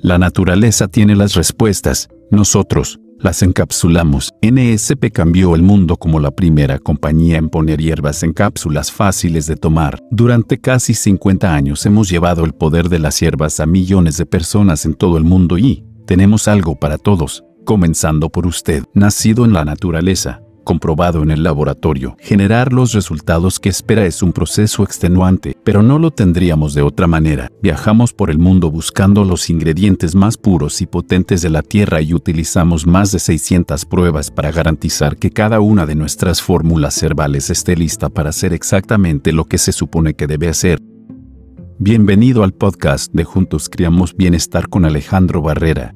La naturaleza tiene las respuestas, nosotros, las encapsulamos. NSP cambió el mundo como la primera compañía en poner hierbas en cápsulas fáciles de tomar. Durante casi 50 años hemos llevado el poder de las hierbas a millones de personas en todo el mundo y tenemos algo para todos, comenzando por usted, nacido en la naturaleza comprobado en el laboratorio. Generar los resultados que espera es un proceso extenuante, pero no lo tendríamos de otra manera. Viajamos por el mundo buscando los ingredientes más puros y potentes de la Tierra y utilizamos más de 600 pruebas para garantizar que cada una de nuestras fórmulas herbales esté lista para hacer exactamente lo que se supone que debe hacer. Bienvenido al podcast de Juntos Criamos Bienestar con Alejandro Barrera